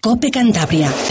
Cope Cantabria.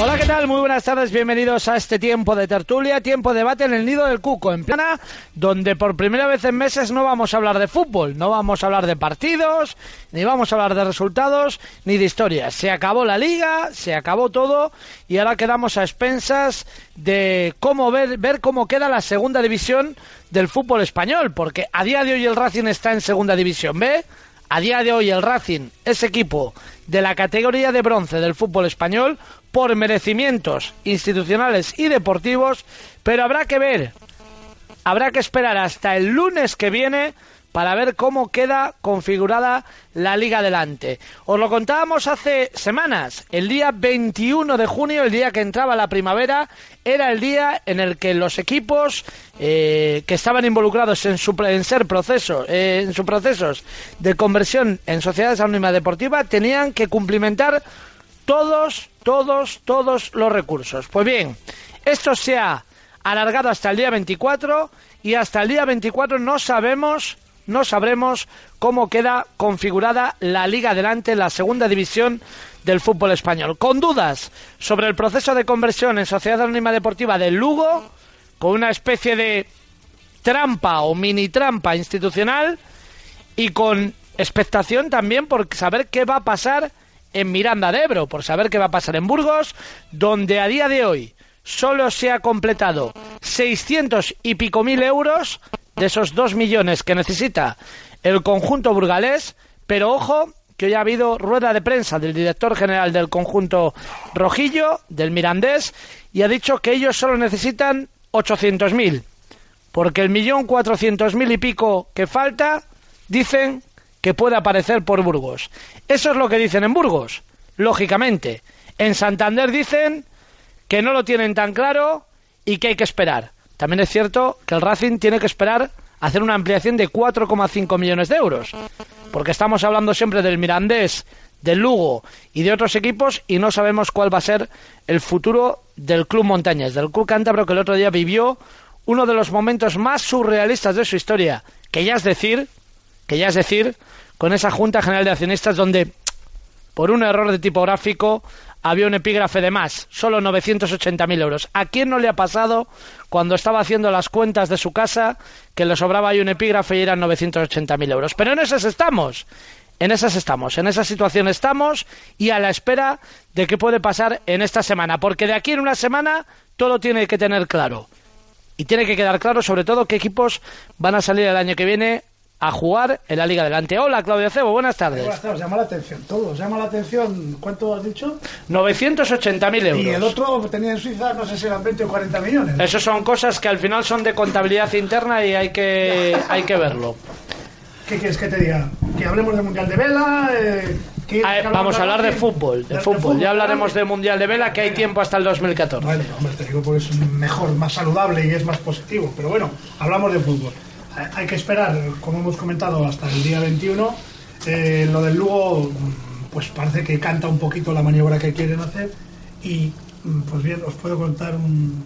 Hola, ¿qué tal? Muy buenas tardes, bienvenidos a este tiempo de tertulia, tiempo de debate en el Nido del Cuco, en plana, donde por primera vez en meses no vamos a hablar de fútbol, no vamos a hablar de partidos, ni vamos a hablar de resultados, ni de historias. Se acabó la liga, se acabó todo, y ahora quedamos a expensas de cómo ver, ver cómo queda la segunda división del fútbol español, porque a día de hoy el Racing está en segunda división B, a día de hoy el Racing es equipo de la categoría de bronce del fútbol español por merecimientos institucionales y deportivos, pero habrá que ver, habrá que esperar hasta el lunes que viene para ver cómo queda configurada la liga adelante. Os lo contábamos hace semanas. El día 21 de junio, el día que entraba la primavera, era el día en el que los equipos eh, que estaban involucrados en, su, en ser proceso, eh, en sus procesos de conversión en sociedades anónimas deportivas tenían que cumplimentar todos, todos, todos los recursos. Pues bien, esto se ha alargado hasta el día 24 y hasta el día 24 no sabemos no sabremos cómo queda configurada la Liga Adelante, la segunda división del fútbol español. Con dudas sobre el proceso de conversión en Sociedad Anónima Deportiva del Lugo, con una especie de trampa o mini trampa institucional y con expectación también por saber qué va a pasar en Miranda de Ebro, por saber qué va a pasar en Burgos, donde a día de hoy solo se ha completado 600 y pico mil euros de esos dos millones que necesita el conjunto burgalés, pero ojo que hoy ha habido rueda de prensa del director general del conjunto rojillo, del Mirandés, y ha dicho que ellos solo necesitan 800.000, porque el millón cuatrocientos mil y pico que falta, dicen que puede aparecer por Burgos. Eso es lo que dicen en Burgos, lógicamente. En Santander dicen que no lo tienen tan claro y que hay que esperar. También es cierto que el Racing tiene que esperar hacer una ampliación de 4,5 millones de euros, porque estamos hablando siempre del Mirandés, del Lugo y de otros equipos y no sabemos cuál va a ser el futuro del Club Montañas, del Club Cántabro que el otro día vivió uno de los momentos más surrealistas de su historia, que ya es decir, que ya es decir, con esa Junta General de Accionistas donde por un error de tipográfico había un epígrafe de más, solo 980.000 euros. ¿A quién no le ha pasado cuando estaba haciendo las cuentas de su casa que le sobraba ahí un epígrafe y eran 980.000 euros? Pero en esas estamos. En esas estamos, en esa situación estamos y a la espera de qué puede pasar en esta semana, porque de aquí en una semana todo tiene que tener claro. Y tiene que quedar claro sobre todo qué equipos van a salir el año que viene a jugar en la Liga Adelante. Hola, Claudio Cebo, buenas tardes. Buenas tardes, llama la atención, todo, llama la atención. ¿Cuánto has dicho? 980.000 euros. Y el otro tenía en Suiza, no sé si eran 20 o 40 millones. Eso son cosas que al final son de contabilidad interna y hay que, hay que verlo. ¿Qué quieres que te diga? ¿Que hablemos del Mundial de Vela? Eh, ah, vamos a hablar de fútbol, de, fútbol. Ya hablaremos del Mundial de Vela, que hay tiempo hasta el 2014. Bueno, hombre, te digo porque es mejor, más saludable y es más positivo. Pero bueno, hablamos de fútbol hay que esperar, como hemos comentado, hasta el día 21. Eh, lo del Lugo, pues parece que canta un poquito la maniobra que quieren hacer. Y, pues bien, os puedo contar un,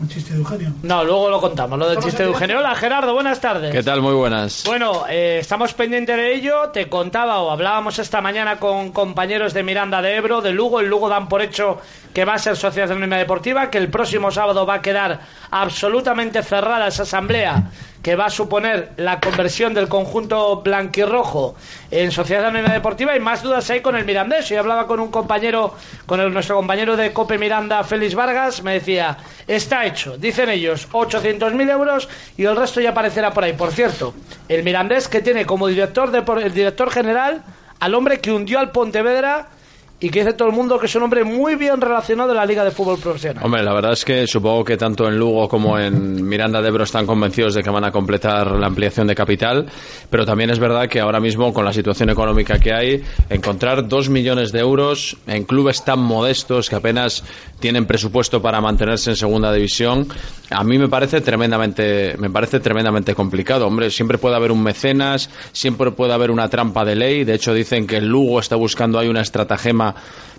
un chiste de Eugenio. No, luego lo contamos, lo del chiste de Eugenio. Hola Gerardo, buenas tardes. ¿Qué tal? Muy buenas. Bueno, eh, estamos pendientes de ello. Te contaba o hablábamos esta mañana con compañeros de Miranda de Ebro, de Lugo. El Lugo dan por hecho que va a ser Sociedad Anónima Deportiva, que el próximo sábado va a quedar absolutamente cerrada esa asamblea que va a suponer la conversión del conjunto blanquirrojo en Sociedad Anónima Deportiva y más dudas hay con el Mirandés. Yo hablaba con un compañero, con el, nuestro compañero de Cope Miranda, Félix Vargas, me decía, está hecho, dicen ellos, 800.000 euros y el resto ya aparecerá por ahí. Por cierto, el Mirandés que tiene como director, de, el director general al hombre que hundió al Pontevedra y que dice todo el mundo que es un hombre muy bien relacionado en la Liga de Fútbol Profesional. Hombre, la verdad es que supongo que tanto en Lugo como en Miranda de Ebro están convencidos de que van a completar la ampliación de capital, pero también es verdad que ahora mismo, con la situación económica que hay, encontrar dos millones de euros en clubes tan modestos que apenas tienen presupuesto para mantenerse en segunda división, a mí me parece tremendamente, me parece tremendamente complicado. Hombre, siempre puede haber un mecenas, siempre puede haber una trampa de ley. De hecho, dicen que el Lugo está buscando ahí una estratagema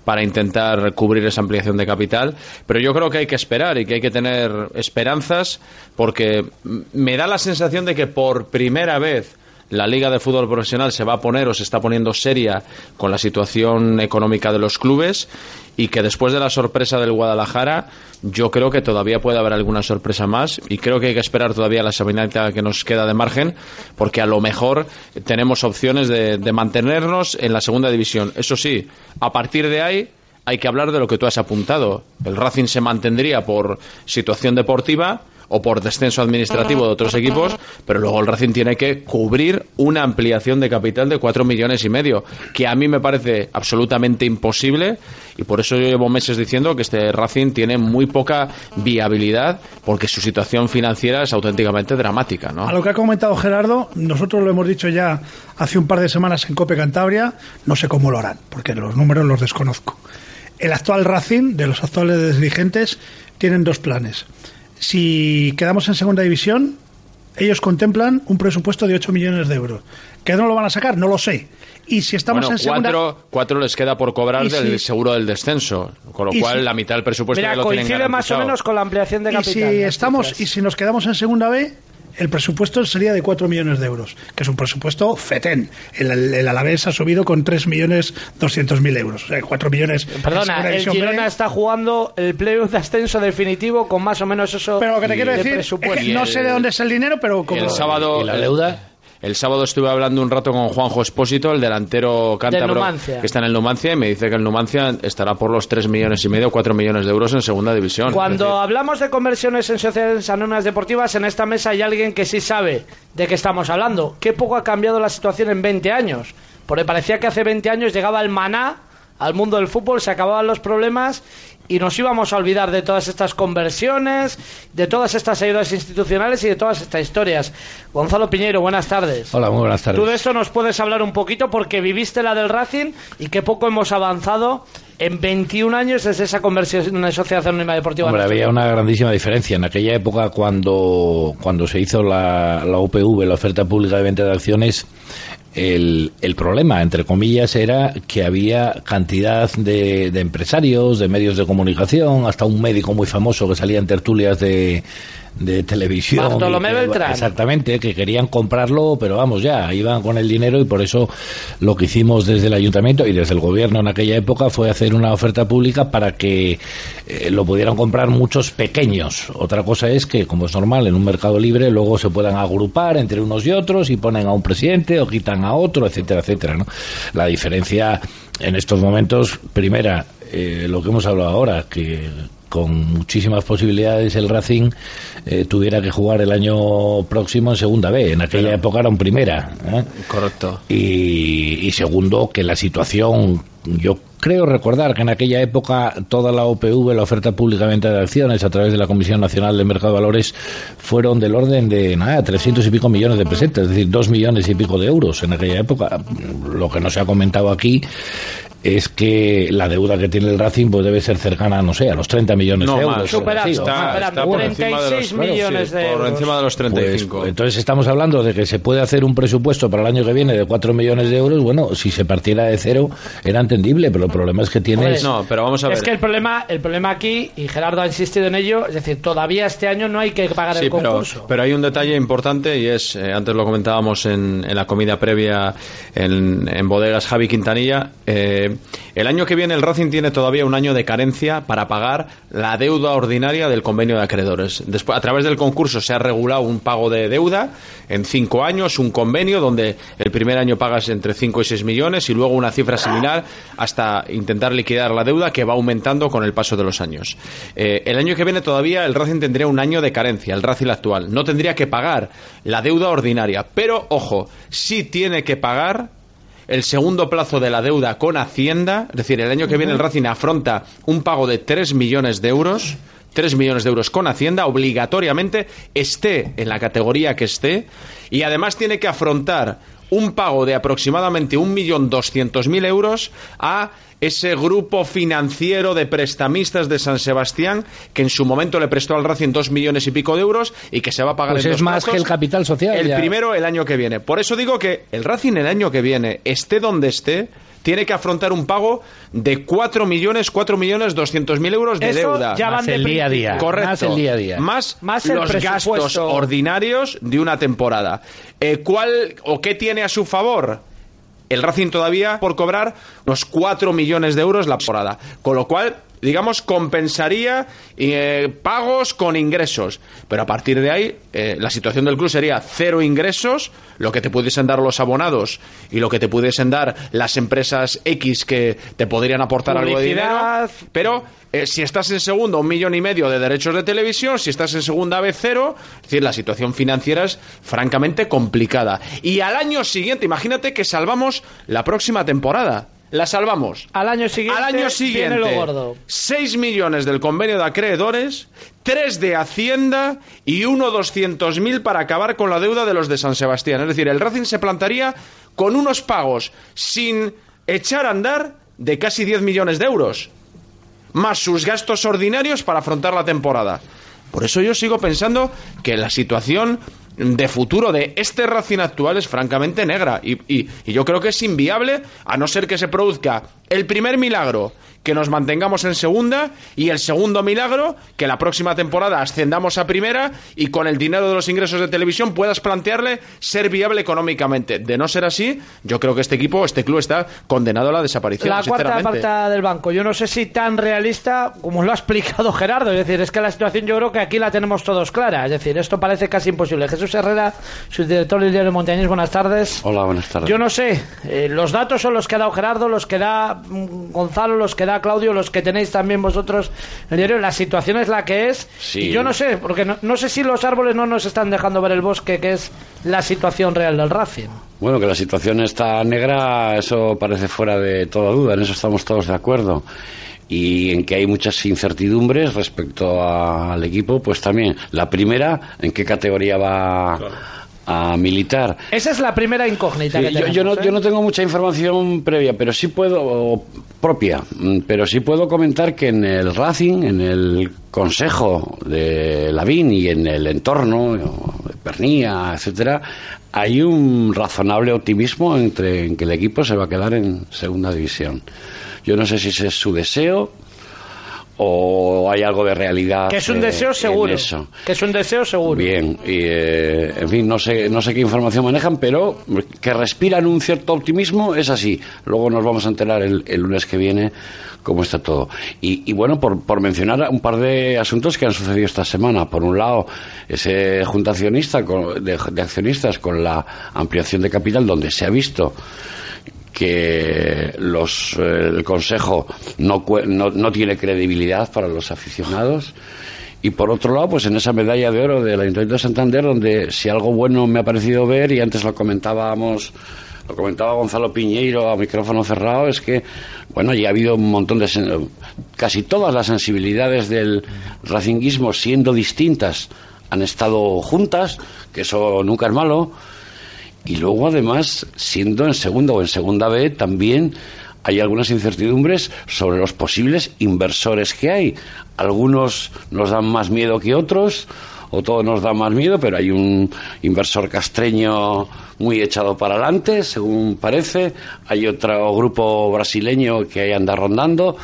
para intentar cubrir esa ampliación de capital. Pero yo creo que hay que esperar y que hay que tener esperanzas porque me da la sensación de que por primera vez la Liga de Fútbol Profesional se va a poner o se está poniendo seria con la situación económica de los clubes y que después de la sorpresa del Guadalajara yo creo que todavía puede haber alguna sorpresa más y creo que hay que esperar todavía la seminata que nos queda de margen porque a lo mejor tenemos opciones de, de mantenernos en la segunda división. Eso sí, a partir de ahí hay que hablar de lo que tú has apuntado. El Racing se mantendría por situación deportiva o por descenso administrativo de otros equipos, pero luego el Racing tiene que cubrir una ampliación de capital de cuatro millones y medio, que a mí me parece absolutamente imposible y por eso yo llevo meses diciendo que este Racing tiene muy poca viabilidad porque su situación financiera es auténticamente dramática. A lo que ha comentado Gerardo, nosotros lo hemos dicho ya hace un par de semanas en Cope Cantabria, no sé cómo lo harán, porque los números los desconozco. El actual Racing, de los actuales dirigentes, tienen dos planes si quedamos en segunda división, ellos contemplan un presupuesto de 8 millones de euros. ¿Que no lo van a sacar? No lo sé. Y si estamos en segunda... Cuatro, cuatro les queda por cobrar del seguro del descenso, con lo cual la mitad del presupuesto Mira, ya lo coincide más o menos con la ampliación de capital. Y si, estamos, y si nos quedamos en segunda B, el presupuesto sería de 4 millones de euros, que es un presupuesto fetén. El, el Alavés ha subido con 3 millones 200 mil euros. O sea, 4 millones. Perdona, el Girona está jugando el playoff de ascenso definitivo con más o menos eso. Pero lo que te quiero decir es que no sé de dónde es el dinero, pero como. el sábado. ¿Y la deuda? El sábado estuve hablando un rato con Juanjo Espósito, el delantero cántabro que está en el Numancia, y me dice que el Numancia estará por los 3 millones y medio, 4 millones de euros en segunda división. Cuando hablamos de conversiones en sociedades anónimas deportivas, en esta mesa hay alguien que sí sabe de qué estamos hablando. Qué poco ha cambiado la situación en 20 años. Porque parecía que hace 20 años llegaba el maná al mundo del fútbol, se acababan los problemas y nos íbamos a olvidar de todas estas conversiones, de todas estas ayudas institucionales y de todas estas historias. Gonzalo Piñeiro, buenas tardes. Hola, muy buenas tardes. Tú de esto nos puedes hablar un poquito porque viviste la del Racing y qué poco hemos avanzado en 21 años desde esa conversión en una sociedad anónima deportiva. Hombre, había una grandísima diferencia. En aquella época, cuando, cuando se hizo la, la UPV, la oferta pública de venta de acciones, el, el, problema, entre comillas, era que había cantidad de, de, empresarios, de medios de comunicación, hasta un médico muy famoso que salía en tertulias de, de televisión. Bartolomé Beltrán. Exactamente, que querían comprarlo, pero vamos ya, iban con el dinero y por eso lo que hicimos desde el ayuntamiento y desde el gobierno en aquella época fue hacer una oferta pública para que eh, lo pudieran comprar muchos pequeños. Otra cosa es que, como es normal, en un mercado libre luego se puedan agrupar entre unos y otros y ponen a un presidente o quitan a otro, etcétera, etcétera. ¿no? La diferencia en estos momentos, primera, eh, lo que hemos hablado ahora, que con muchísimas posibilidades el Racing eh, tuviera que jugar el año próximo en segunda B. En aquella época era en primera. ¿eh? Correcto. Y, y, segundo, que la situación, yo creo recordar que en aquella época toda la OPV, la oferta pública de acciones a través de la Comisión Nacional de Mercado de Valores, fueron del orden de nada, 300 y pico millones de pesetas, es decir, dos millones y pico de euros en aquella época. Lo que no se ha comentado aquí es que la deuda que tiene el Racing pues debe ser cercana, no sé, a los 30 millones no, de euros. Más, sí, está, está por 36 los, millones de por euros. encima de los 35. Pues, entonces estamos hablando de que se puede hacer un presupuesto para el año que viene de 4 millones de euros. Bueno, si se partiera de cero era entendible, pero el problema es que tiene... No, pero vamos a ver. Es que el problema, el problema aquí, y Gerardo ha insistido en ello, es decir, todavía este año no hay que pagar sí, el pero, concurso. Pero hay un detalle importante y es, eh, antes lo comentábamos en, en la comida previa en, en bodegas Javi Quintanilla, eh, el año que viene el Racing tiene todavía un año de carencia para pagar la deuda ordinaria del convenio de acreedores. Después, a través del concurso se ha regulado un pago de deuda en cinco años, un convenio donde el primer año pagas entre 5 y 6 millones y luego una cifra similar hasta intentar liquidar la deuda que va aumentando con el paso de los años. Eh, el año que viene todavía el Racing tendría un año de carencia, el Racing actual. No tendría que pagar la deuda ordinaria, pero ojo, sí tiene que pagar el segundo plazo de la deuda con Hacienda, es decir, el año que viene el Racing afronta un pago de 3 millones de euros. 3 millones de euros con Hacienda, obligatoriamente, esté en la categoría que esté, y además tiene que afrontar un pago de aproximadamente 1.200.000 euros a ese grupo financiero de prestamistas de San Sebastián que en su momento le prestó al Racing dos millones y pico de euros y que se va a pagar Pues en es dos más plazos. que el capital social. El ya. primero el año que viene. Por eso digo que el Racing el año que viene, esté donde esté, tiene que afrontar un pago de 4 millones, 4 millones 200 mil euros de Eso deuda. ya Más van de el día a día. Correcto. Más el día a día. Más, Más el los gastos ordinarios de una temporada. Eh, ¿Cuál o qué tiene a su favor? El Racing todavía por cobrar unos 4 millones de euros la temporada. Con lo cual, digamos, compensaría eh, pagos con ingresos. Pero a partir de ahí, eh, la situación del club sería cero ingresos, lo que te pudiesen dar los abonados y lo que te pudiesen dar las empresas X que te podrían aportar algo de dinero. Pero eh, si estás en segundo, un millón y medio de derechos de televisión. Si estás en segunda vez, cero. Es decir, la situación financiera es francamente complicada. Y al año siguiente, imagínate que salvamos la próxima temporada. La salvamos. Al año siguiente, Al año viene siguiente, lo gordo. 6 millones del convenio de acreedores, 3 de Hacienda y 1 200.000 para acabar con la deuda de los de San Sebastián. Es decir, el Racing se plantaría con unos pagos sin echar a andar de casi 10 millones de euros, más sus gastos ordinarios para afrontar la temporada. Por eso yo sigo pensando que la situación de futuro de este Racing actual es francamente negra. Y, y- y yo creo que es inviable a no ser que se produzca el primer milagro que nos mantengamos en segunda y el segundo milagro que la próxima temporada ascendamos a primera y con el dinero de los ingresos de televisión puedas plantearle ser viable económicamente. De no ser así, yo creo que este equipo, este club está condenado a la desaparición. La cuarta parte del banco. Yo no sé si tan realista como lo ha explicado Gerardo. Es decir, es que la situación yo creo que aquí la tenemos todos clara. Es decir, esto parece casi imposible. Jesús Herrera, subdirector del diario Montañés, buenas tardes. Hola, buenas tardes. Yo no sé, eh, los datos son los que ha dado Gerardo, los que da mm, Gonzalo, los que da Claudio, los que tenéis también vosotros el diario. La situación es la que es. Sí. Y yo no sé, porque no, no sé si los árboles no nos están dejando ver el bosque, que es la situación real del Racing. Bueno, que la situación está negra, eso parece fuera de toda duda, en eso estamos todos de acuerdo. Y en que hay muchas incertidumbres respecto a- al equipo, pues también. La primera, ¿en qué categoría va a militar? Esa es la primera incógnita Sí, que yo, tenemos. yo no, ¿eh? yo no tengo mucha información previa, pero sí puedo, propia, mm, pero sí puedo comentar que en el Racing, en el consejo de Lavín y en el entorno de Pernía, etcétera, hay un razonable optimismo entre en que el equipo se va a quedar en segunda división. Yo no sé si ese es su deseo o hay algo de realidad. Que es un eh, deseo en seguro. eso. Que es un deseo seguro. Bien, y, eh, en fin, no sé, no sé qué información manejan, pero que respiran un cierto optimismo es así. Luego nos vamos a enterar el, el lunes que viene cómo está todo. Y, y bueno, por, por mencionar un par de asuntos que han sucedido esta semana. Por un lado, ese junta accionista con- de, de accionistas con la ampliación de capital, donde se ha visto que los, eh, el Consejo no, no, no tiene credibilidad para los aficionados. Y por otro lado, pues en esa medalla de oro del Ayuntamiento de Santander, donde si algo bueno me ha parecido ver, y antes lo comentábamos, lo comentaba Gonzalo Piñeiro a micrófono cerrado, es que, bueno, ya ha habido un montón de. casi todas las sensibilidades del racinguismo siendo distintas han estado juntas, que eso nunca es malo. Y luego, además, siendo en segunda o en segunda B, también hay algunas incertidumbres sobre los posibles inversores que hay. Algunos nos dan más miedo que otros, o todos nos dan más miedo, pero hay un inversor castreño muy echado para adelante, según parece. Hay otro grupo brasileño que ahí anda rondando.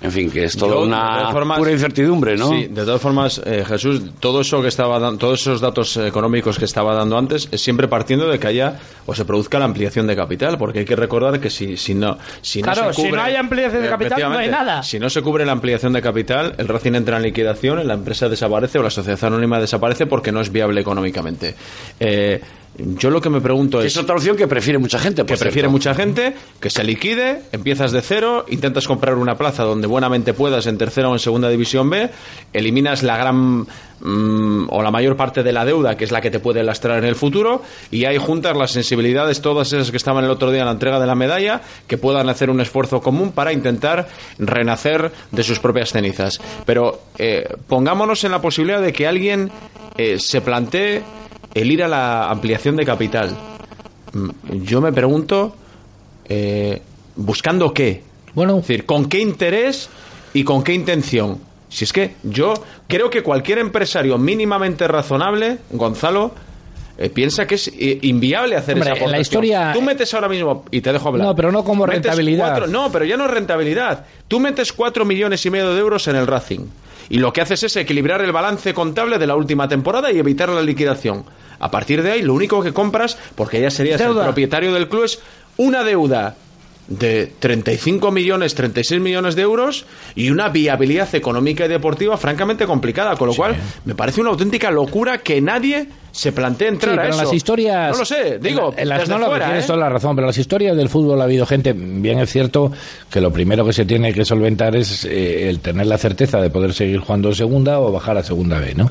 En fin, que es toda Yo, una formas- pura incertidumbre, ¿no? Sí, de todas formas, eh, Jesús, todo eso que estaba dan- todos esos datos económicos que estaba dando antes es siempre partiendo de que haya o se produzca la ampliación de capital, porque hay que recordar que si, si no si no se si cubre- no hay ampliación de capital, no hay nada. Si no se cubre la ampliación de capital, el Racing entra en liquidación, la empresa desaparece o la sociedad anónima desaparece porque no es viable económicamente. Eh, yo lo que me pregunto Es otra opción que prefiere mucha gente. por que prefiere mucha gente, que se liquide, empiezas de cero, intentas comprar una plaza donde buenamente puedas en tercera o en segunda división B, eliminas la gran mm, o la mayor parte de la deuda, que es la que te puede lastrar en el futuro, y hay juntas las sensibilidades, todas esas que estaban el otro día en la entrega de la medalla, que puedan hacer un esfuerzo común para intentar renacer de sus propias cenizas. Pero eh, pongámonos en la posibilidad de que alguien eh, se plantee el ir a la ampliación de capital mm, yo me pregunto, eh, ¿buscando qué? Bueno, Es decir, ¿con qué interés y con qué intención? Si es que yo creo que cualquier empresario mínimamente razonable, Gonzalo, eh, piensa que es eh, inviable hacer Hombre, esa en la aportación. historia- Tú metes ahora mismo, y te dejo hablar. No, pero no como rentabilidad. cuatro- no, pero ya no es rentabilidad. Tú metes cuatro millones y medio de euros en el Racing. Y lo que haces es equilibrar el balance contable de la última temporada y evitar la liquidación. A partir de ahí, lo único que compras, porque ya serías Deuda. el propietario del club, es una deuda de 35 millones, 36 millones de euros y una viabilidad económica y deportiva francamente complicada, con lo cual me parece una auténtica locura que nadie se plantee entrar Sí, a pero eso. las historias. No lo sé, digo, en las, no, que fuera, tienes ¿eh? toda la razón, pero en las historias del fútbol ha habido gente. Bien es cierto que lo primero que se tiene que solventar es eh, el tener la certeza de poder seguir jugando en segunda o bajar a segunda B, ¿no?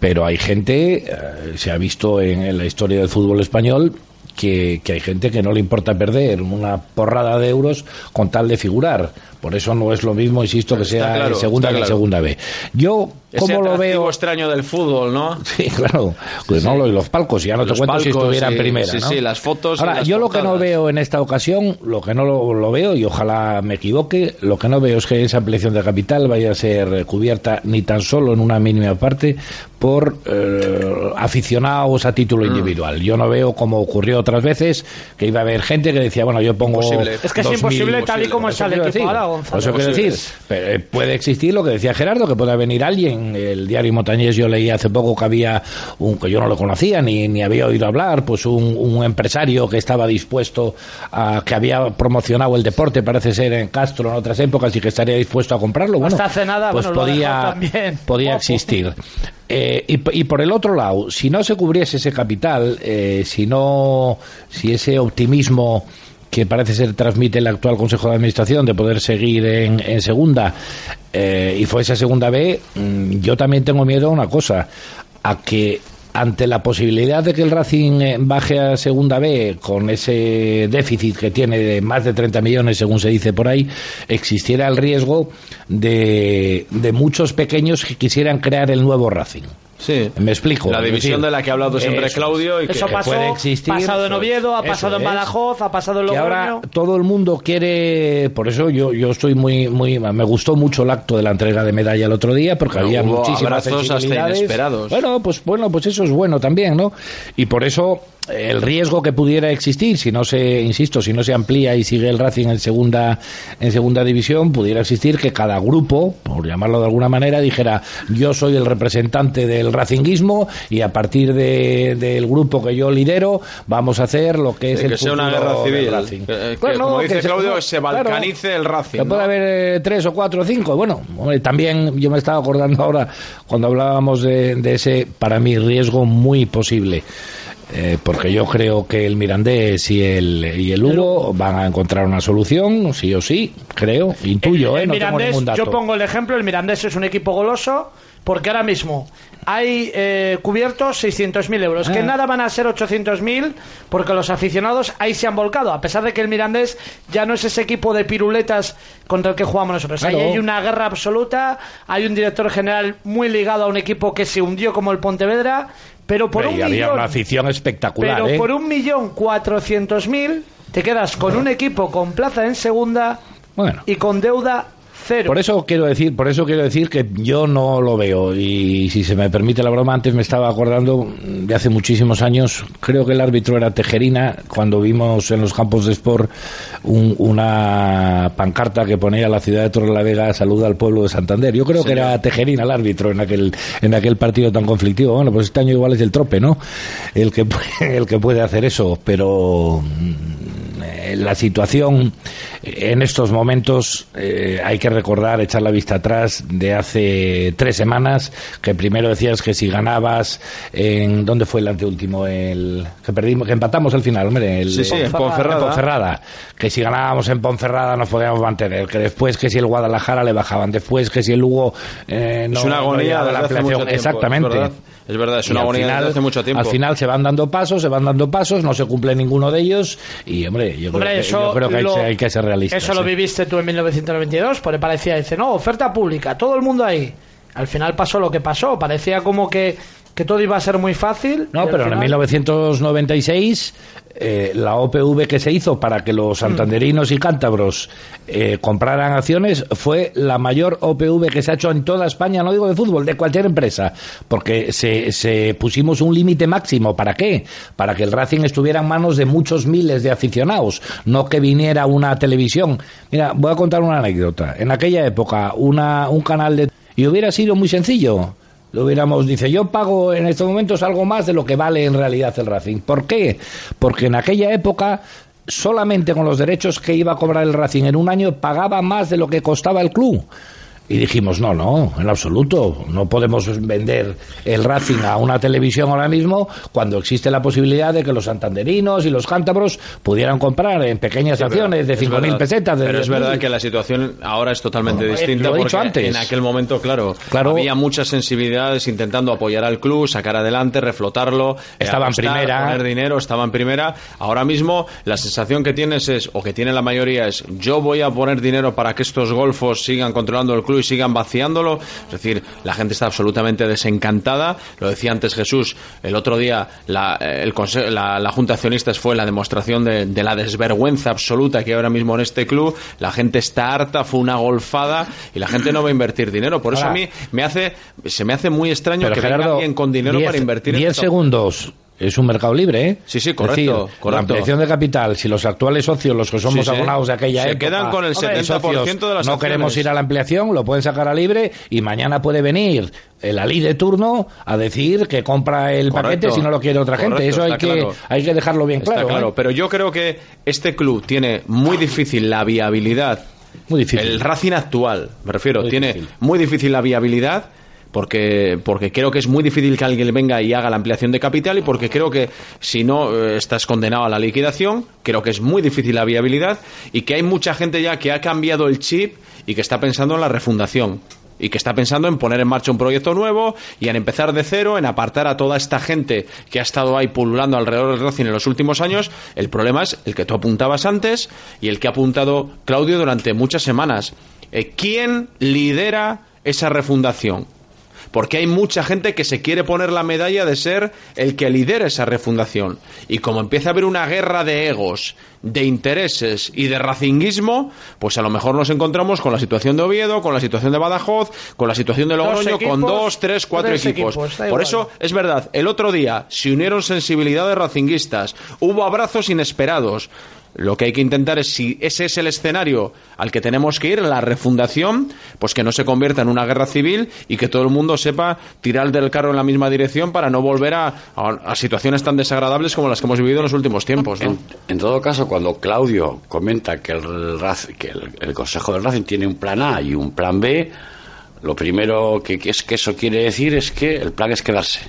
Pero hay gente, eh, se ha visto en, en la historia del fútbol español. Que, que hay gente que no le importa perder una porrada de euros con tal de figurar. Por eso no es lo mismo, insisto, que Está sea claro, segunda que claro. segunda B. Yo, Ese ¿cómo lo veo? extraño del fútbol, ¿no? Sí, claro. Pues no, lo- y los palcos, ya no Los te cuento si estuviera en sí, primera. sí, ¿no? sí, las fotos y Ahora, las yo lo que no veo en esta ocasión, lo que no lo, lo veo, y ojalá me equivoque, lo que no veo es que esa ampliación de capital vaya a ser cubierta ni tan solo en una mínima parte por eh, aficionados a Mm. título individual. Yo no veo, como ocurrió otras veces, que iba a haber gente que decía, bueno, yo pongo. Imposible. Es que es 2.000, imposible tal y como está el equipo ahora, Gonzalo. Eso quiero decir, pero, eh, puede existir lo que decía Gerardo, que pueda venir alguien. El diario Montañés yo leí hace poco que había un que yo no lo conocía ni, ni había oído hablar, pues un, un empresario que estaba dispuesto a que había promocionado el deporte, parece ser en Castro en otras épocas y que estaría dispuesto a comprarlo. Bueno, Hasta hace nada, pues bueno, podía, podía existir. Eh, y por el otro lado, si no se cubriese ese capital, eh, si no, si ese optimismo que parece ser transmite el actual Consejo de Administración de poder seguir en, segunda eh, y fuese a segunda B, mm, yo también tengo miedo a una cosa, a que ante la posibilidad de que el Racing eh, baje a segunda B con ese déficit que tiene de más de 30 millones, según se dice por ahí, existiera el riesgo de, de muchos pequeños que quisieran crear el nuevo Racing. Sí. Me explico. La división decir, de la que ha hablado siempre eso Claudio y que, Eso que puede existir, pasado en Oviedo, ha pasado en es. Badajoz, ha pasado en que Logroño. ahora todo el mundo quiere por eso yo yo estoy muy muy me gustó mucho el acto de la entrega de medalla el otro día porque Pero había muchísimas abrazos hasta inesperados. bueno pues bueno pues eso es bueno también no y por eso el riesgo que pudiera existir si no se insisto si no se amplía y sigue el Racing en segunda en segunda división pudiera existir que cada grupo por llamarlo de alguna manera dijera yo soy el representante del racinguismo y a partir de- del grupo que yo lidero vamos a hacer lo que es Sí, el que sea una guerra civil. Racing. Que- Bueno, como dice que se- Claudio, se claro, balcanice el Racing. que puede ¿no? haber eh, tres o cuatro o cinco. Bueno, hombre, también yo me estaba acordando ahora cuando hablábamos de, de ese, para mí, riesgo muy posible. Eh, porque yo creo que el Mirandés y el, y el Lugo van a encontrar una solución, sí o sí, creo, intuyo, el, ¿eh? el no tengo Mirandés, ningún dato. yo pongo el ejemplo, el Mirandés es un equipo goloso porque ahora mismo hay eh, cubiertos 600.000 euros, que Ah. nada van a ser 800.000 porque los aficionados ahí se han volcado, a pesar de que el Mirandés ya no es ese equipo de piruletas contra el que jugamos nosotros. Ahí hay una guerra absoluta, hay un director general muy ligado a un equipo que se hundió como el Pontevedra, pero por y un había millón... una afición espectacular, Pero ¿eh? por un millón cuatrocientos mil te quedas con un equipo con plaza en segunda Bueno. y con deuda cero. Por eso quiero decir, por eso quiero decir que yo no lo veo y si se me permite la broma, antes me estaba acordando de hace muchísimos años, creo que el árbitro era Tejerina, cuando vimos en los campos de sport un- una pancarta que ponía la ciudad de Torrelavega saluda al pueblo de Santander. Yo creo que era Tejerina el árbitro en aquel en aquel partido tan conflictivo. Bueno, pues este año igual es el trope, ¿no? El que el que puede hacer eso, pero la situación en estos momentos eh, hay que recordar, echar la vista atrás de hace tres semanas, que primero decías que si ganabas en ¿dónde fue el anteúltimo? El que perdimos, que empatamos al final, hombre, el, Sí, sí, en en Ponferrada. Ponferrada. Que si ganábamos en Ponferrada nos podíamos mantener, que después que si el Guadalajara le bajaban, después que si el Lugo eh, no es una no agonía llegaba a la ampliación. Exactamente. Es verdad, es, verdad, es Y una agonía final- desde hace mucho tiempo. Al final se van dando pasos, se van dando pasos, no se cumple ninguno de ellos y, hombre, yo Hombre, creo que, eso yo creo que hay, lo- que- hay que ser realistas. Eso lo ¿eh? viviste tú en 1992, porque parecía, dice, no, oferta pública, todo el mundo ahí. Al final pasó lo que pasó, parecía como que que todo iba a ser muy fácil. No, pero en final- 1996 eh, la OPV que se hizo para que los santanderinos y cántabros eh, compraran acciones fue la mayor OPV que se ha hecho en toda España, no digo de fútbol, de cualquier empresa, porque se, se pusimos un límite máximo. ¿Para qué? Para que el Racing estuviera en manos de muchos miles de aficionados, no que viniera una televisión. Mira, voy a contar una anécdota. En aquella época, una, un canal de... Y hubiera sido muy sencillo. Lo hubiéramos, dice, yo pago en estos momentos algo más de lo que vale en realidad el Racing. ¿Por qué? Porque en aquella época solamente con los derechos que iba a cobrar el Racing en un año pagaba más de lo que costaba el club. Y dijimos, no, no, en absoluto, no podemos vender el Racing a una televisión ahora mismo cuando existe la posibilidad de que los santanderinos y los cántabros pudieran comprar en pequeñas Sí, acciones de es 5.000 verdad. pesetas. De pero es 10.000. verdad que la situación ahora es totalmente Bueno, distinta lo he porque antes. en aquel momento, claro, Claro. había muchas sensibilidades intentando apoyar al club, sacar adelante, reflotarlo, eh, Estaba en apostar, primera. poner dinero, estaba en primera. Ahora mismo la sensación que tienes es, o que tiene la mayoría es, yo voy a poner dinero para que estos golfos sigan controlando el club y sigan vaciándolo. Es decir, la gente está absolutamente desencantada. Lo decía antes Jesús, el otro día la, eh, el la, la Junta de Accionistas fue la demostración de, de la desvergüenza absoluta que hay ahora mismo en este club. La gente está harta, fue una golfada y la gente no va a invertir dinero. Por eso a mí me hace, se me hace muy extraño Pero que venga Gerardo, alguien con dinero 10 para invertir en 10 esta- segundos. Es un mercado libre, ¿eh? Sí, sí, correcto, decir, correcto. La ampliación de capital, si los actuales socios, los que somos Sí, sí. abonados de aquella Se época, quedan con el hombre, 70% de las no acciones. queremos ir a la ampliación, lo pueden sacar a libre y mañana puede venir el Ali de turno a decir que compra el Correcto. paquete si no lo quiere otra gente. Eso hay que, claro. hay que dejarlo bien Está claro. claro, ¿eh? pero yo creo que este club tiene muy difícil la viabilidad. Muy difícil. El Racing actual, me refiero, Muy tiene difícil. muy difícil la viabilidad porque porque creo que es muy difícil que alguien venga y haga la ampliación de capital y porque creo que si no eh, estás condenado a la liquidación, creo que es muy difícil la viabilidad y que hay mucha gente ya que ha cambiado el chip y que está pensando en la refundación y que está pensando en poner en marcha un proyecto nuevo y en empezar de cero, en apartar a toda esta gente que ha estado ahí pululando alrededor del Racing en los últimos años. El problema es el que tú apuntabas antes y el que ha apuntado Claudio durante muchas semanas. Eh, ¿Quién lidera esa refundación? Porque hay mucha gente que se quiere poner la medalla de ser el que lidera esa refundación. Y como empieza a haber una guerra de egos, de intereses y de racinguismo, pues a lo mejor nos encontramos con la situación de Oviedo, con la situación de Badajoz, con la situación de Logroño, con dos, tres, cuatro tres equipos. Por igual. eso es verdad, el otro día se unieron sensibilidades racinguistas, hubo abrazos inesperados. Lo que hay que intentar es, si ese es el escenario al que tenemos que ir, la refundación, pues que no se convierta en una guerra civil y que todo el mundo sepa tirar del carro en la misma dirección para no volver a, a- situaciones tan desagradables como las que hemos vivido en los últimos tiempos. ¿no? En, todo caso, cuando Claudio comenta que, el, que el Consejo del Racing tiene un plan A y un plan B, lo primero que, que es que eso quiere decir es que el plan es quedarse.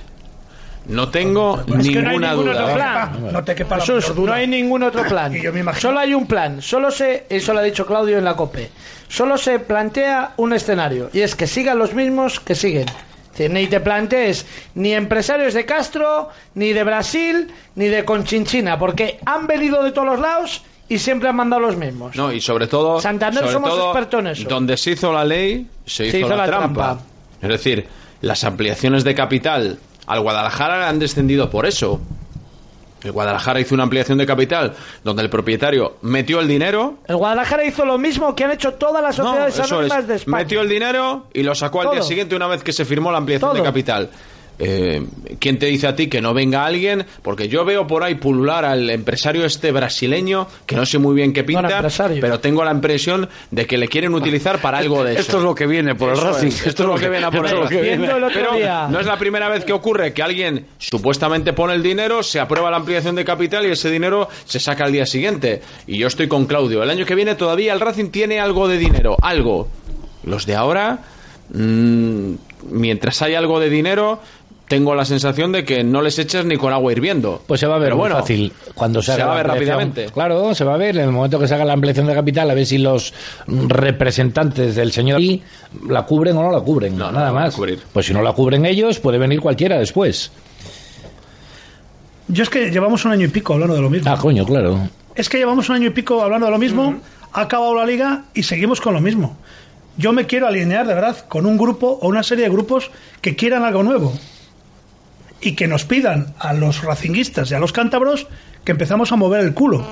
No tengo Es que ninguna ningún duda. otro plan. No te quepa Jesús, no hay ningún otro plan. Solo hay un plan. Solo se, eso lo ha dicho Claudio en la COPE. Solo se plantea un escenario. Y es que sigan los mismos que siguen. Ni te plantees ni empresarios de Castro, ni de Brasil, ni de Conchinchina. Porque han venido de todos los lados y siempre han mandado los mismos. No, y sobre todo, Santander sobre somos todo, expertos en eso. donde se hizo la ley, se hizo, la, trampa. Es decir, las ampliaciones de capital al Guadalajara han descendido por eso. El Guadalajara hizo una ampliación de capital donde el propietario metió el dinero. El Guadalajara hizo lo mismo que han hecho todas las sociedades anónimas es. de España. Metió el dinero y lo sacó al día Todo. siguiente una vez que se firmó la ampliación Todo. de capital. Eh, ¿Quién te dice a ti que no venga alguien? Porque yo veo por ahí pulular al empresario este brasileño, que no sé muy bien qué pinta, pero tengo la impresión de que le quieren utilizar para algo de eso. Esto es lo que viene por el Racing. es, esto es lo que viene a por el Pero no es la primera vez que ocurre que alguien supuestamente pone el dinero, se aprueba la ampliación de capital y ese dinero se saca al día siguiente. Y yo estoy con Claudio. El año que viene todavía el Racing tiene algo de dinero, algo. Los de ahora, mm, mientras hay algo de dinero, tengo la sensación de que no les echas ni con agua hirviendo. Pues se va a ver Pero muy bueno, fácil cuando se, se haga va a ver rápidamente. Claro, se va a ver en el momento que se haga la ampliación de capital, a ver si los representantes del señor I la cubren o no la cubren. No, nada más. cubrir. Pues si no la cubren ellos, puede venir cualquiera después. Yo es que llevamos un año y pico hablando de lo mismo. Ah, coño, claro. Es que llevamos un año y pico hablando de lo mismo, ha acabado la liga y seguimos con lo mismo. Yo me quiero alinear de verdad con un grupo o una serie de grupos que quieran algo nuevo. Y que nos pidan a los racinguistas y a los cántabros que empezamos a mover el culo.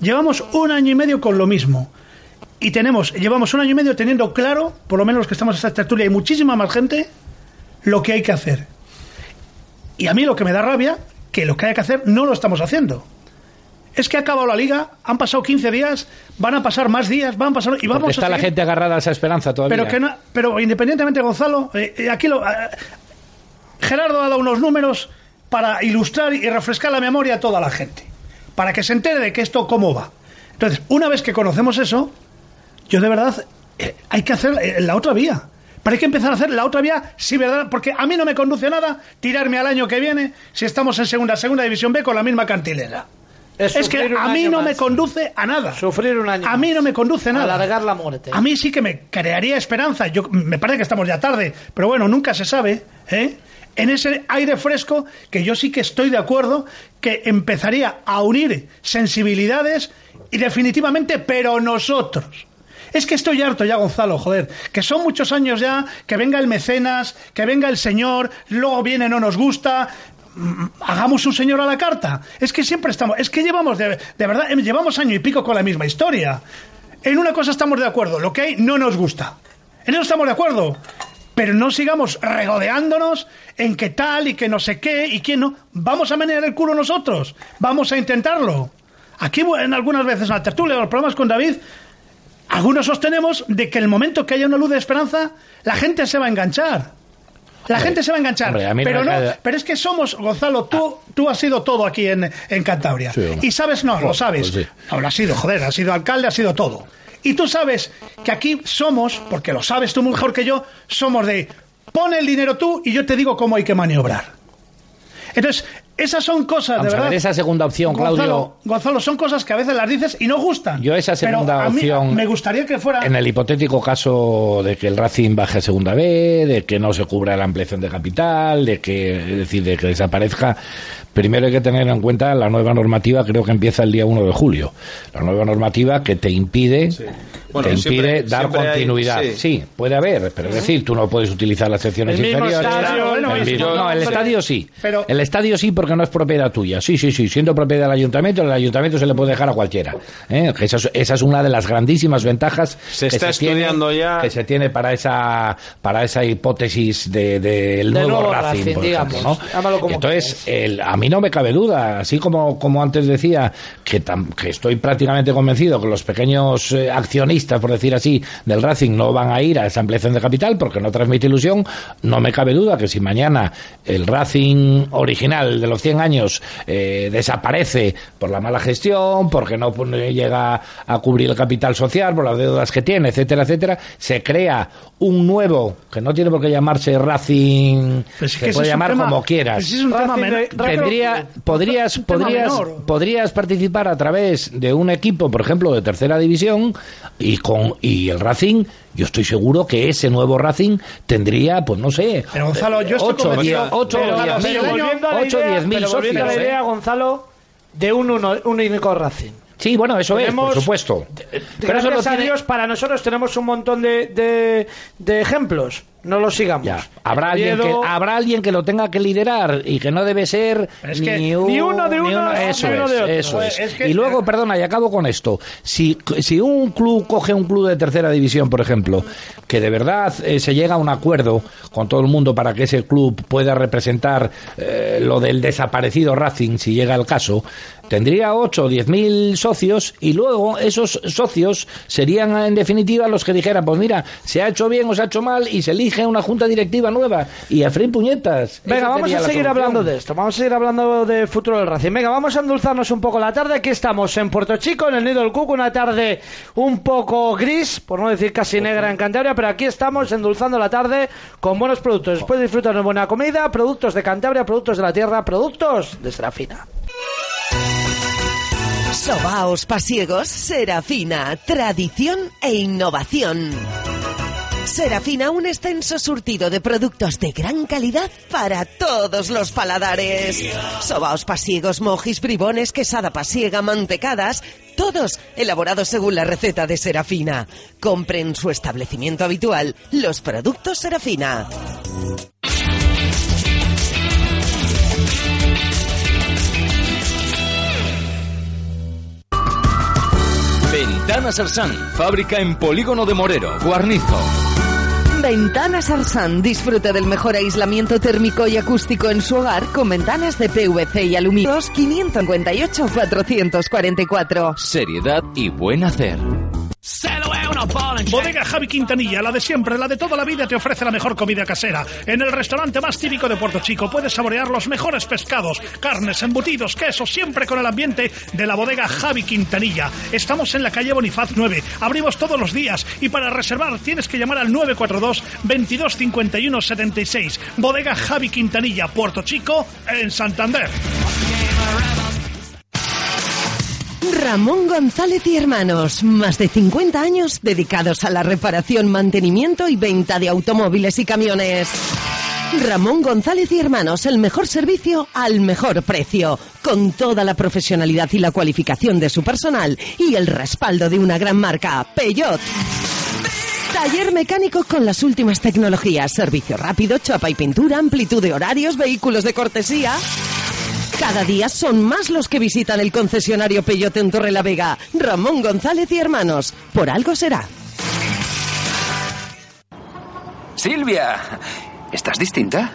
Llevamos un año y medio con lo mismo. Y tenemos, llevamos un año y medio teniendo claro, por lo menos los que estamos en esta tertulia y muchísima más gente, lo que hay que hacer. Y a mí lo que me da rabia, que lo que hay que hacer no lo estamos haciendo. Es que ha acabado la liga, han pasado 15 días, van a pasar más días, van a pasar y vamos Porque está a la gente agarrada a esa esperanza todavía. pero que no- pero independientemente Gonzalo, eh, eh, aquí lo, eh, Gerardo ha dado unos números para ilustrar y refrescar la memoria a toda la gente, para que se entere de que esto cómo va. Entonces, una vez que conocemos eso, yo de verdad eh, hay que hacer eh, la otra vía. Pero hay que empezar a hacer la otra vía, sí, ¿verdad? Porque a mí no me conduce a nada tirarme al año que viene si estamos en segunda, segunda división B con la misma cantilera. Es, que a mí no me conduce a nada. Sufrir un año A mí no me conduce a nada. Alargar la muerte. A mí sí que me crearía esperanza. Yo me parece que estamos ya tarde, pero bueno, nunca se sabe, ¿eh? En ese aire fresco que yo sí que estoy de acuerdo que empezaría a unir sensibilidades y definitivamente, pero nosotros. Es que estoy harto ya, Gonzalo, joder, que son muchos años ya, que venga el mecenas, que venga el señor, luego viene no nos gusta, mm, hagamos un señor a la carta. Es que siempre estamos, es que llevamos, de, verdad, em, llevamos año y pico con la misma historia. En una cosa estamos de acuerdo, lo que hay no nos gusta. En eso estamos de acuerdo. Pero no sigamos regodeándonos en que tal y que no sé qué y quién no. Vamos a menear el culo nosotros. Vamos a intentarlo. Aquí en algunas veces en la tertulia, en los programas con David, algunos sostenemos de que el momento que haya una luz de esperanza, la gente se va a enganchar. La gente se va a enganchar. hombre, no pero no, pero es que somos, Gonzalo, tú, tú has sido todo aquí en, en Cantabria. Sí, y sabes, no, lo Oh, sabes. pues sí. Lo has sido, joder, has sido alcalde, has sido todo. Y tú sabes que aquí somos, porque lo sabes tú mejor que yo, somos de pon el dinero tú y yo te digo cómo hay que maniobrar. Entonces, esas son cosas, Vamos de a verdad. ver, esa segunda opción, Gonzalo, Claudio. Gonzalo, son cosas que a veces las dices y no gustan. Yo esa Pero segunda a mí opción- me gustaría que fuera. En el hipotético caso de que el Racing baje a segunda B, de que no se cubra la ampliación de capital, de que, es decir, de que desaparezca, primero hay que tener en cuenta la nueva normativa, creo que empieza el día 1 de julio. La nueva normativa que te impide, Bueno, te impide siempre- dar siempre hay- continuidad. sí. sí. puede haber, pero es decir, tú no puedes utilizar las secciones El mismo inferiores. estadio, el el mismo- mismo no, el estadio sí. Pero- el estadio sí porque no es propiedad tuya. Sí, sí, sí. Siendo propiedad del ayuntamiento, el ayuntamiento se le puede dejar a cualquiera. ¿eh? Que Esa, es, esa es una de las grandísimas ventajas Se que está tiene- estudiando ya- que se tiene para esa para esa hipótesis de, del Del nuevo, nuevo Racing, Racing, por digamos. ejemplo, ¿no? Llámalo como Entonces, el- a mí no me cabe duda, así como, como antes decía, que, tam- que estoy prácticamente convencido que los pequeños eh, accionistas, por decir así, del Racing no van a ir a esa ampliación de capital porque no transmite ilusión, no me cabe duda que si mañana el Racing original de los 100 años eh, desaparece por la mala gestión, porque no pone- llega a cubrir el capital social, por las deudas que tiene, etcétera, etcétera, se crea un nuevo, que no tiene por qué llamarse Racing, es se que ese puede llamar tema- como quieras. es un tema Tendría, podrías, podrías, menor. podrías participar a través de un equipo, por ejemplo, de tercera división y con y el Racing, yo estoy seguro que ese nuevo Racing tendría, pues no sé, Pero, Gonzalo, yo estoy 8, convencido- 10, 8 pero, o 10 pero mil, volviendo a la 8 o idea- 10 mil pero volviendo socios. a la ¿eh? idea, Gonzalo, de un, uno, un único Racing. Sí, bueno, eso es, Tenemos- por supuesto. Pero eso Gracias lo a tiene- Dios, para nosotros tenemos un montón de, de, de ejemplos. No los sigamos. Ya, habrá alguien, que, habrá alguien que lo tenga que liderar y que no debe ser es ni, un- ni uno de ni uno, eso ni uno es, de otro. eso es. es que- y luego, perdona, y acabo con esto. Si, si un club coge un club de tercera división, por ejemplo, que de verdad eh, se llega a un acuerdo con todo el mundo para que ese club pueda representar eh, lo del desaparecido Racing, si llega el caso, tendría 8 o 10 mil socios y luego esos socios serían en definitiva los que dijeran, pues mira, se ha hecho bien o se ha hecho mal y se elige una junta directiva nueva y a freír puñetas. Venga, vamos a seguir hablando de esto. Vamos a seguir hablando del futuro del Racing. Venga, vamos a endulzarnos un poco la tarde. Aquí estamos en Puerto Chico, en el Nido del Cuco, una tarde un poco gris, por no decir casi negra en Cantabria, pero aquí estamos endulzando la tarde con buenos productos. Después disfrutar de buena comida, productos de Cantabria, productos de la tierra, productos de Serafina. Sobaos pasiegos, Serafina, tradición e innovación. Serafina, un extenso surtido de productos de gran calidad para todos los paladares. Sobaos pasiegos, mojis, bribones, quesada pasiega, mantecadas, todos elaborados según la receta de Serafina. Compre en su establecimiento habitual los productos Serafina. Ventanas Arsan, fábrica en Polígono de Morero, Guarnizo. Ventanas Arsan disfrute del mejor aislamiento térmico y acústico en su hogar con ventanas de PVC y aluminio 558 444. Seriedad y buen hacer. Bodega Javi Quintanilla, la de siempre, la de toda la vida, te ofrece la mejor comida casera. En el restaurante más típico de Puerto Chico puedes saborear los mejores pescados, carnes, embutidos, quesos, siempre con el ambiente de la bodega Javi Quintanilla. Estamos en la calle Bonifaz 9, abrimos todos los días y para reservar tienes que llamar al 942 22 51 76. Bodega Javi Quintanilla, Puerto Chico, en Santander. Ramón González y Hermanos, más de 50 años dedicados a la reparación, mantenimiento y venta de automóviles y camiones. Ramón González y Hermanos, el mejor servicio al mejor precio, con toda la profesionalidad y la cualificación de su personal y el respaldo de una gran marca, Peugeot. Taller mecánico con las últimas tecnologías, servicio rápido, chapa y pintura, amplitud de horarios, vehículos de cortesía. Cada día son más los que visitan el concesionario Peyote en Torrelavega. Ramón González y Hermanos. Por algo será. Silvia, ¿estás distinta?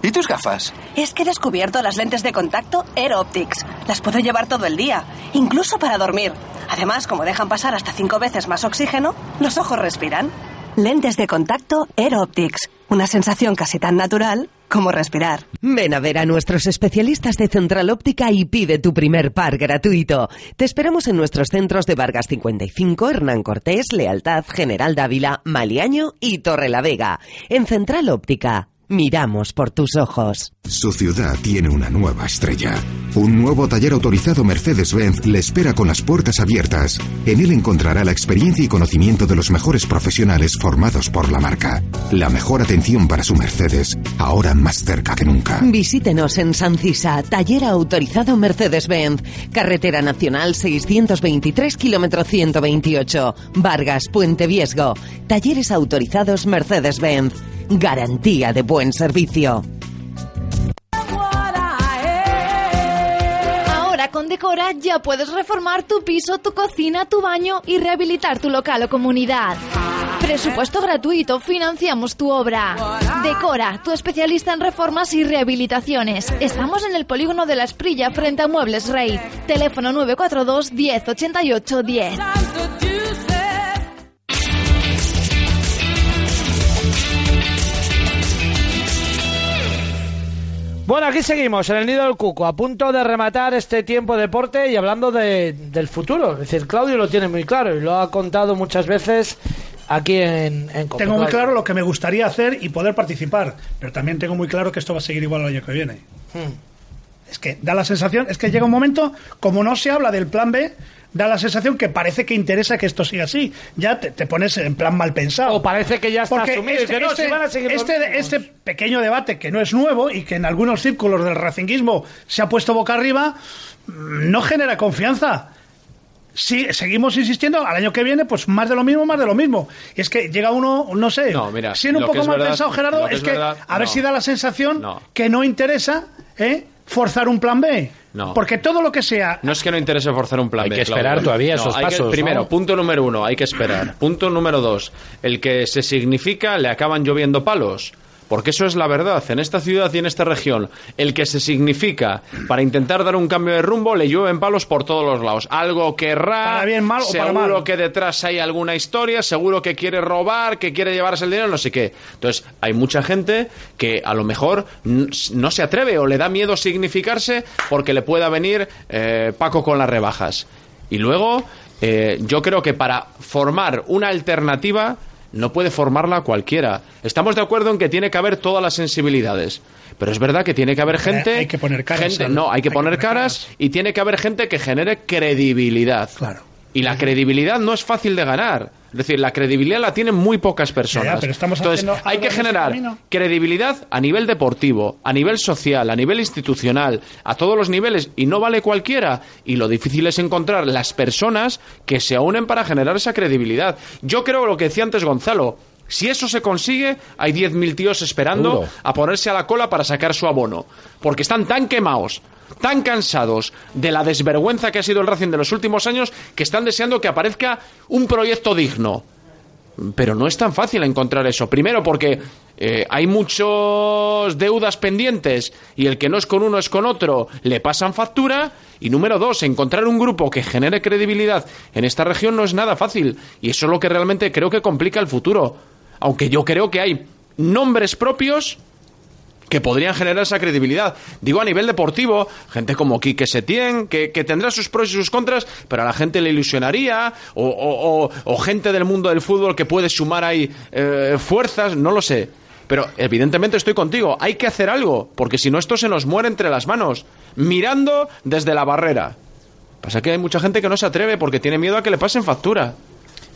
¿Y tus gafas? Es que he descubierto las lentes de contacto Air Optics. Las puedo llevar todo el día, incluso para dormir. Además, como dejan pasar hasta cinco veces más oxígeno, los ojos respiran. Lentes de contacto Air Optics. Una sensación casi tan natural como respirar. Ven a ver a nuestros especialistas de Central Óptica y pide tu primer par gratuito. Te esperamos en nuestros centros de Vargas 55, Hernán Cortés, Lealtad, General Dávila, Maliaño y Torrelavega. En Central Óptica, miramos por tus ojos. Su ciudad tiene una nueva estrella. Un nuevo taller autorizado Mercedes-Benz le espera con las puertas abiertas. En él encontrará la experiencia y conocimiento de los mejores profesionales formados por la marca. La mejor atención para su Mercedes, ahora más cerca que nunca. Visítenos en San Cisa, taller autorizado Mercedes-Benz, carretera nacional 623 kilómetro 128, Vargas, Puente Viesgo, talleres autorizados Mercedes-Benz, garantía de buen servicio. Ahora con Decora ya puedes reformar tu piso, tu cocina, tu baño y rehabilitar tu local o comunidad. Presupuesto gratuito, financiamos tu obra. Decora, tu especialista en reformas y rehabilitaciones. Estamos en el polígono de la Esprilla frente a Muebles Rey. Teléfono 942 10 88 10. Bueno, aquí seguimos en el Nido del Cuco, a punto de rematar este tiempo de deporte y hablando de, del futuro. Es decir, Claudio lo tiene muy claro y lo ha contado muchas veces aquí en. Tengo muy claro lo que me gustaría hacer y poder participar, pero también tengo muy claro que esto va a seguir igual el año que viene. Hmm. Es que da la sensación, es que llega un momento, como no se habla del plan B, da la sensación que parece que interesa que esto siga así. Ya te, te pones en plan mal pensado. O parece que ya está Porque asumido y este, que no, este- si van a seguir este- este pequeño debate que no es nuevo y que en algunos círculos del racinguismo se ha puesto boca arriba, mm, no genera confianza. Sí, seguimos insistiendo, al año que viene, pues más de lo mismo, más de lo mismo. Y es que llega uno, no sé, No, mira, siendo un poco mal verdad- pensado, Gerardo, que es es que a ver si da la sensación que no interesa ¿eh? forzar un plan B. No. Porque todo lo que sea No es que no interese forzar un plan Hay B, que Claudio. esperar todavía esos hay que- pasos, primero, ¿no? punto número uno, hay que esperar. Punto número dos, el que se significa le acaban lloviendo palos. Porque eso es la verdad. En esta ciudad y en esta región, el que se significa para intentar dar un cambio de rumbo le llueven palos por todos los lados. Algo querrá, Para bien, mal o para seguro mal. que detrás hay alguna historia, seguro que quiere robar, que quiere llevarse el dinero, no sé qué. Entonces, hay mucha gente que a lo mejor no se atreve o le da miedo significarse porque le pueda venir eh, Paco con las rebajas. Y luego, eh, yo creo que para formar una alternativa no puede formarla cualquiera. Estamos de acuerdo en que tiene que haber todas las sensibilidades. Pero es verdad que tiene que haber gente. hay que poner caras gente- al- no, hay que hay que poner poner caras y tiene que haber gente que genere credibilidad. Claro. Y la credibilidad no es fácil de ganar. Es decir, la credibilidad la tienen muy pocas personas. Ya, ya, pero estamos Entonces, hay que ese generar credibilidad a nivel deportivo, a nivel social, a nivel institucional, a todos los niveles, y no vale cualquiera. Y lo difícil es encontrar las personas que se unen para generar esa credibilidad. Yo creo lo que decía antes Gonzalo. Si eso se consigue, hay 10.000 tíos esperando a ponerse a la cola para sacar su abono. Porque están tan quemados tan cansados de la desvergüenza que ha sido el Racing de los últimos años que están deseando que aparezca un proyecto digno. Pero no es tan fácil encontrar eso. Primero porque eh, hay muchos deudas pendientes y el que no es con uno es con otro le pasan factura. Y número dos, encontrar un grupo que genere credibilidad en esta región no es nada fácil. Y eso es lo que realmente creo que complica el futuro. Aunque yo creo que hay nombres propios que podrían generar esa credibilidad. Digo a nivel deportivo, gente como Quique Setién, que, que tendrá sus pros y sus contras, pero a la gente le ilusionaría, o, o, gente del mundo del fútbol que puede sumar ahí eh, fuerzas, no lo sé. Pero evidentemente estoy contigo, hay que hacer algo, porque si no esto se nos muere entre las manos, mirando desde la barrera. Pasa que hay mucha gente que no se atreve porque tiene miedo a que le pasen factura.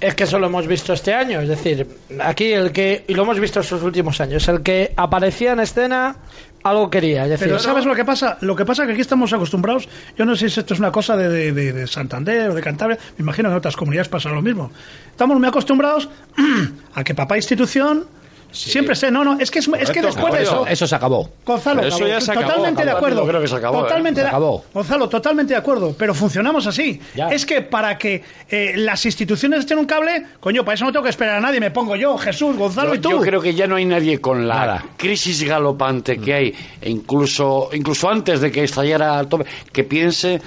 Es que eso lo hemos visto este año, es decir, aquí el que, y lo hemos visto estos últimos años, el que aparecía en escena algo quería. Es decir, Pero ¿sabes lo que pasa? Lo que pasa es que aquí estamos acostumbrados, yo no sé si esto es una cosa de, de, de Santander o de Cantabria, me imagino que en otras comunidades pasa lo mismo. Estamos muy acostumbrados a que papá institución Siempre sé, no, no, es que, es, es que después de eso. Eso se acabó. Gonzalo, eso ya se totalmente de acuerdo. creo que se acabó, totalmente ¿eh? de, Se acabó. Gonzalo, totalmente de acuerdo. Pero funcionamos así. Ya. Es que para que eh, las instituciones echen un cable, coño, para eso no tengo que esperar a nadie. Me pongo yo, Jesús, Gonzalo y tú. yo creo que ya no hay nadie con la Nada. crisis galopante que hay, e incluso, incluso antes de que estallara al tope, que piense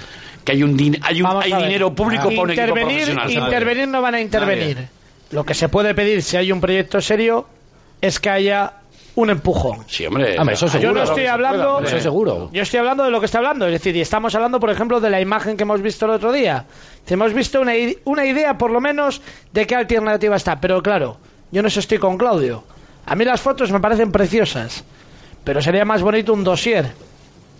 que hay un, din- hay un hay dinero público para un equipo intervenir, profesional. intervenir no van a intervenir. Lo que se puede pedir si hay un proyecto serio es que haya un empujón. Sí, hombre. Hombre, eso Yo seguro. no estoy hablando, Eso seguro. Yo estoy hablando de lo que está hablando, es decir, y estamos hablando, por ejemplo, de la imagen que hemos visto el otro día. Hemos visto una, una idea, por lo menos, de qué alternativa está. Pero claro, yo no sé, estoy con Claudio. A mí las fotos me parecen preciosas, pero sería más bonito un dossier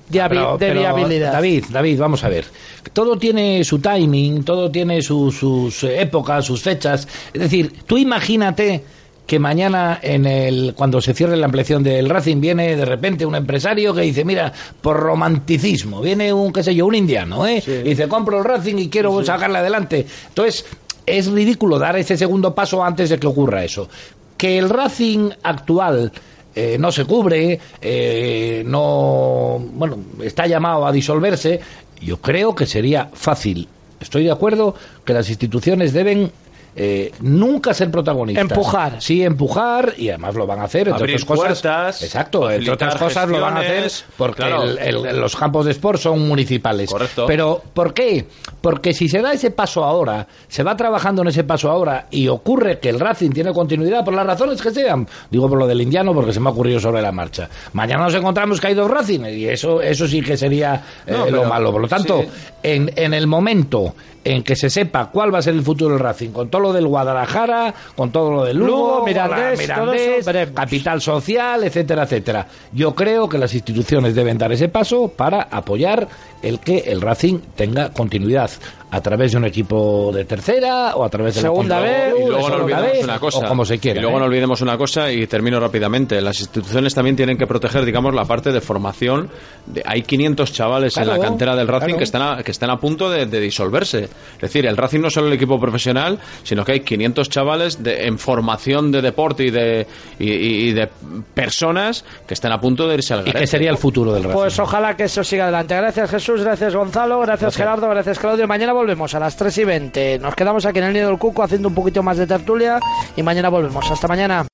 de, habi- Pero- de pero, viabilidad. David, David, vamos a ver. Todo tiene su timing, todo tiene su- sus épocas, sus fechas. Es decir, tú imagínate que mañana en el cuando se cierre la ampliación del Racing viene de repente un empresario que dice mira por romanticismo viene un qué sé yo un indiano eh y dice compro el Racing y quiero sacarle adelante entonces es ridículo dar ese segundo paso antes de que ocurra eso. Que el Racing actual eh, no se cubre, eh, no, bueno, está llamado a disolverse, yo creo que sería fácil. Estoy de acuerdo que las instituciones deben eh, nunca ser protagonistas. Empujar. Sí, empujar, y además lo van a hacer, entre Abrir otras cosas. puertas, exacto, entre otras cosas lo van a hacer porque claro. el- el- los campos de sport son municipales. Correcto. Pero, ¿por qué? Porque si se da ese paso ahora, se va trabajando en ese paso ahora y ocurre que el Racing tiene continuidad por las razones que sean, digo por lo del indiano porque se me ha ocurrido sobre la marcha. Mañana nos encontramos que hay dos Racing y eso, eso sí que sería eh, No, lo malo. Por lo tanto, sí. en, en el momento en que se sepa cuál va a ser el futuro del Racing, con todo lo del Guadalajara, con todo lo del Lugo, Lugo, Mirandés, la- todo eso veremos. capital social, etcétera, etcétera. Yo creo que las instituciones deben dar ese paso para apoyar el que el Racing tenga continuidad a través de un equipo de tercera o a través de Segunda la vez, Y luego no segunda olvidemos vez, una cosa. o como se quiera. Y luego ¿eh? no olvidemos una cosa y termino rápidamente. Las instituciones también tienen que proteger, digamos, la parte de formación. De- hay 500 chavales en la cantera del Racing claro. que están a, que están a punto de, de disolverse. Es decir, el Racing no es solo el equipo profesional, sino que hay 500 chavales de- en formación de deporte y de, y, y- y de personas que están a punto de irse al y que garete. sería el futuro del Racing. Pues ojalá que eso siga adelante. Gracias Jesús, gracias Gonzalo, gracias, Gerardo, gracias Claudio. Mañana volvemos a las 3 y 20. Nos quedamos aquí en el Nido del Cuco haciendo un poquito más de tertulia y mañana volvemos. Hasta mañana.